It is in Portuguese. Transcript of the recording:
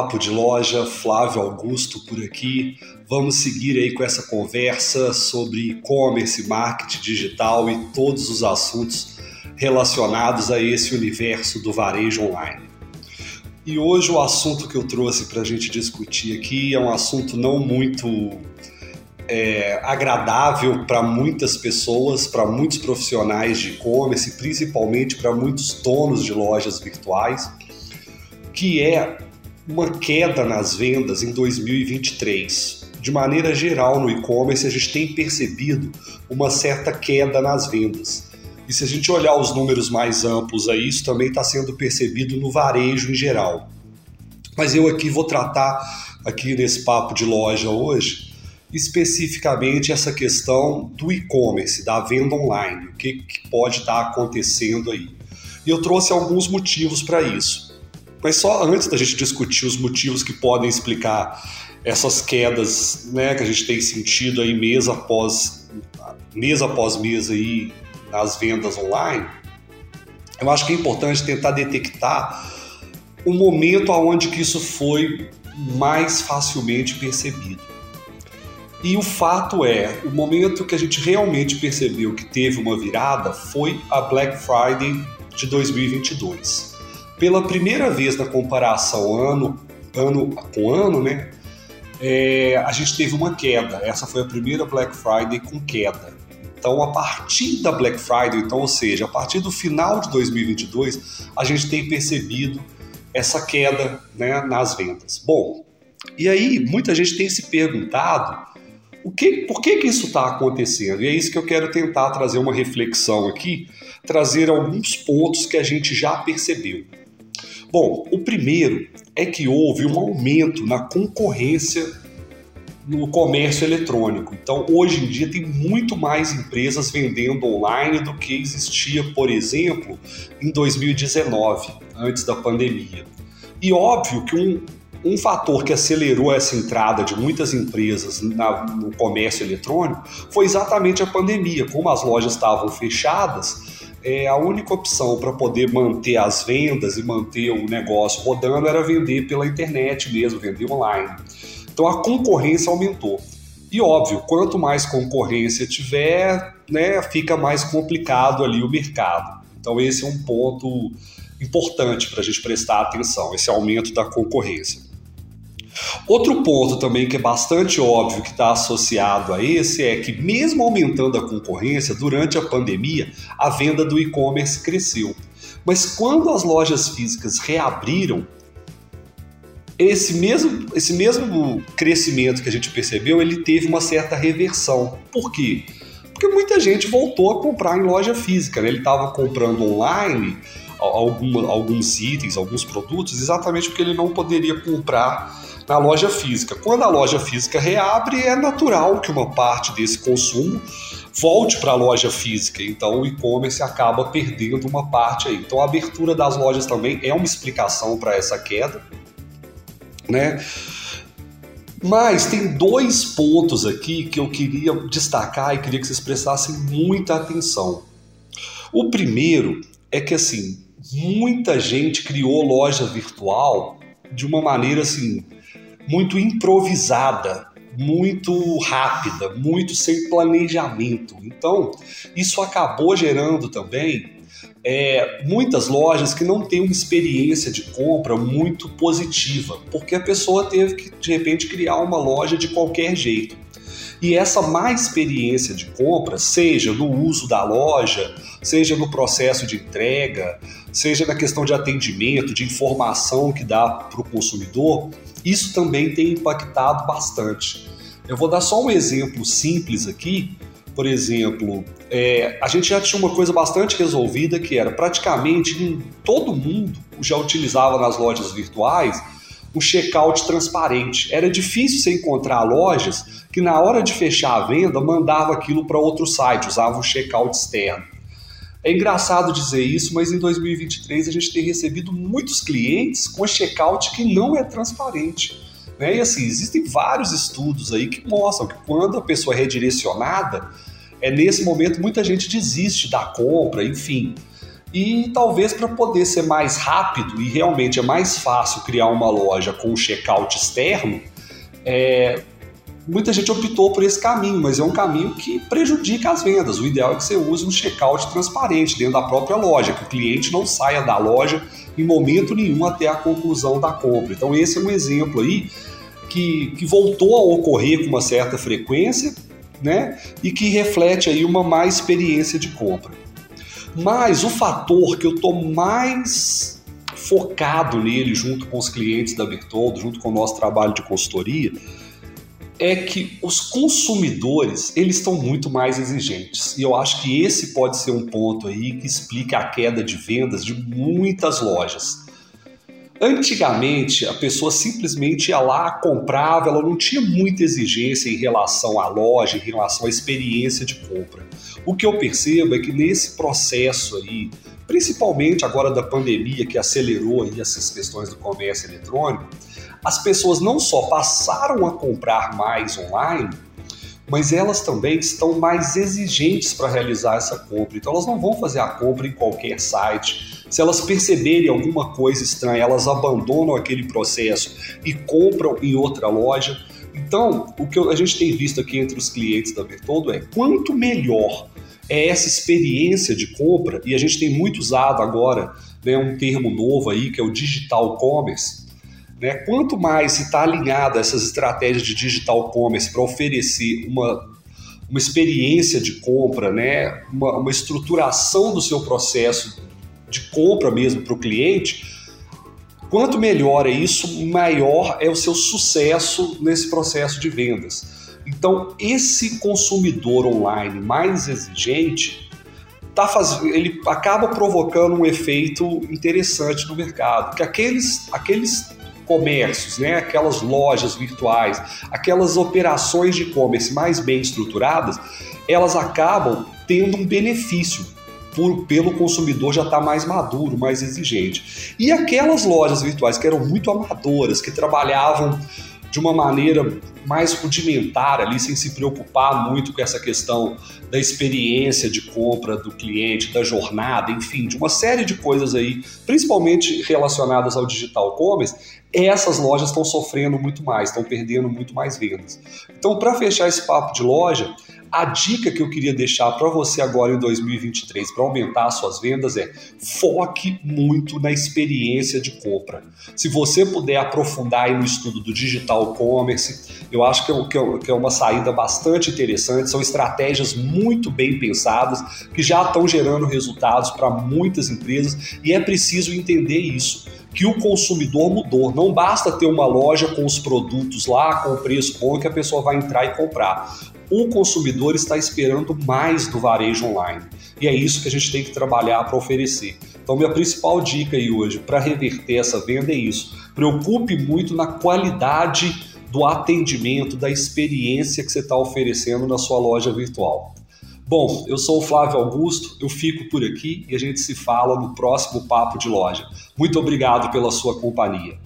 Papo de Loja, Flávio Augusto por aqui. Vamos seguir aí com essa conversa sobre e-commerce, marketing digital e todos os assuntos relacionados a esse universo do varejo online. E hoje o assunto que eu trouxe para a gente discutir aqui é um assunto não muito é, agradável para muitas pessoas, para muitos profissionais de e-commerce, principalmente para muitos donos de lojas virtuais, que é uma queda nas vendas em 2023. De maneira geral, no e-commerce, a gente tem percebido uma certa queda nas vendas. E se a gente olhar os números mais amplos aí, isso também está sendo percebido no varejo em geral. Mas eu aqui vou tratar, aqui nesse papo de loja hoje, especificamente essa questão do e-commerce, da venda online, o que, que pode estar tá acontecendo aí. E eu trouxe alguns motivos para isso. Mas só antes da gente discutir os motivos que podem explicar essas quedas né, que a gente tem sentido aí mês após mês após mês aí nas vendas online, eu acho que é importante tentar detectar o momento aonde que isso foi mais facilmente percebido. E o fato é, o momento que a gente realmente percebeu que teve uma virada foi a Black Friday de 2022. Pela primeira vez na comparação ano, ano com ano, né, é, a gente teve uma queda. Essa foi a primeira Black Friday com queda. Então, a partir da Black Friday, então, ou seja, a partir do final de 2022, a gente tem percebido essa queda né, nas vendas. Bom, e aí muita gente tem se perguntado o que, por que, que isso está acontecendo? E é isso que eu quero tentar trazer uma reflexão aqui, trazer alguns pontos que a gente já percebeu. Bom, o primeiro é que houve um aumento na concorrência no comércio eletrônico. Então, hoje em dia, tem muito mais empresas vendendo online do que existia, por exemplo, em 2019, antes da pandemia. E óbvio que um, um fator que acelerou essa entrada de muitas empresas na, no comércio eletrônico foi exatamente a pandemia. Como as lojas estavam fechadas, é, a única opção para poder manter as vendas e manter o negócio rodando era vender pela internet mesmo, vender online. Então a concorrência aumentou. E óbvio, quanto mais concorrência tiver, né, fica mais complicado ali o mercado. Então esse é um ponto importante para a gente prestar atenção, esse aumento da concorrência. Outro ponto também que é bastante óbvio que está associado a esse é que, mesmo aumentando a concorrência, durante a pandemia, a venda do e-commerce cresceu. Mas quando as lojas físicas reabriram, esse mesmo, esse mesmo crescimento que a gente percebeu, ele teve uma certa reversão. Por quê? Porque muita gente voltou a comprar em loja física. Né? Ele estava comprando online alguns itens, alguns produtos, exatamente porque ele não poderia comprar na loja física. Quando a loja física reabre, é natural que uma parte desse consumo volte para a loja física. Então o e-commerce acaba perdendo uma parte aí. Então a abertura das lojas também é uma explicação para essa queda né? Mas tem dois pontos aqui que eu queria destacar e queria que vocês prestassem muita atenção. O primeiro é que assim, muita gente criou loja virtual de uma maneira assim muito improvisada, muito rápida, muito sem planejamento. Então, isso acabou gerando também é, muitas lojas que não têm uma experiência de compra muito positiva, porque a pessoa teve que, de repente, criar uma loja de qualquer jeito. E essa má experiência de compra, seja no uso da loja, seja no processo de entrega, seja na questão de atendimento, de informação que dá para o consumidor, isso também tem impactado bastante. Eu vou dar só um exemplo simples aqui por exemplo, é, a gente já tinha uma coisa bastante resolvida que era praticamente todo mundo já utilizava nas lojas virtuais um checkout transparente. Era difícil você encontrar lojas que na hora de fechar a venda mandava aquilo para outro site, usava um checkout externo. É engraçado dizer isso, mas em 2023 a gente tem recebido muitos clientes com checkout que não é transparente. Né? E assim, existem vários estudos aí que mostram que quando a pessoa é redirecionada, é nesse momento muita gente desiste da compra, enfim. E talvez para poder ser mais rápido e realmente é mais fácil criar uma loja com um checkout externo, é, muita gente optou por esse caminho, mas é um caminho que prejudica as vendas. O ideal é que você use um checkout transparente dentro da própria loja, que o cliente não saia da loja em momento nenhum até a conclusão da compra. Então, esse é um exemplo aí que, que voltou a ocorrer com uma certa frequência né? e que reflete aí uma má experiência de compra. Mas o fator que eu estou mais focado nele, junto com os clientes da Bertoldo, junto com o nosso trabalho de consultoria, é que os consumidores eles estão muito mais exigentes. E eu acho que esse pode ser um ponto aí que explica a queda de vendas de muitas lojas. Antigamente, a pessoa simplesmente ia lá, comprava, ela não tinha muita exigência em relação à loja, em relação à experiência de compra. O que eu percebo é que nesse processo aí, principalmente agora da pandemia que acelerou aí essas questões do comércio eletrônico, as pessoas não só passaram a comprar mais online, mas elas também estão mais exigentes para realizar essa compra. Então elas não vão fazer a compra em qualquer site. Se elas perceberem alguma coisa estranha, elas abandonam aquele processo e compram em outra loja. Então, o que a gente tem visto aqui entre os clientes da Bertoldo é quanto melhor é essa experiência de compra, e a gente tem muito usado agora né, um termo novo aí, que é o digital commerce, né? Quanto mais se está alinhado a essas estratégias de digital commerce para oferecer uma, uma experiência de compra, né? uma, uma estruturação do seu processo de compra mesmo para o cliente, quanto melhor é isso, maior é o seu sucesso nesse processo de vendas. Então, esse consumidor online mais exigente, tá faz... ele acaba provocando um efeito interessante no mercado, que aqueles, aqueles comércios, né, aquelas lojas virtuais, aquelas operações de e-commerce mais bem estruturadas, elas acabam tendo um benefício por, pelo consumidor já estar tá mais maduro, mais exigente. E aquelas lojas virtuais que eram muito amadoras, que trabalhavam de uma maneira mais rudimentar ali, sem se preocupar muito com essa questão da experiência de compra do cliente, da jornada, enfim, de uma série de coisas aí, principalmente relacionadas ao digital commerce, essas lojas estão sofrendo muito mais, estão perdendo muito mais vendas. Então, para fechar esse papo de loja, a dica que eu queria deixar para você agora em 2023 para aumentar suas vendas é foque muito na experiência de compra. Se você puder aprofundar no estudo do digital commerce, eu acho que é, que é uma saída bastante interessante. São estratégias muito bem pensadas que já estão gerando resultados para muitas empresas e é preciso entender isso que o consumidor mudou. Não basta ter uma loja com os produtos lá, com o preço bom que a pessoa vai entrar e comprar o consumidor está esperando mais do varejo online. E é isso que a gente tem que trabalhar para oferecer. Então, minha principal dica aí hoje para reverter essa venda é isso. Preocupe muito na qualidade do atendimento, da experiência que você está oferecendo na sua loja virtual. Bom, eu sou o Flávio Augusto, eu fico por aqui e a gente se fala no próximo Papo de Loja. Muito obrigado pela sua companhia.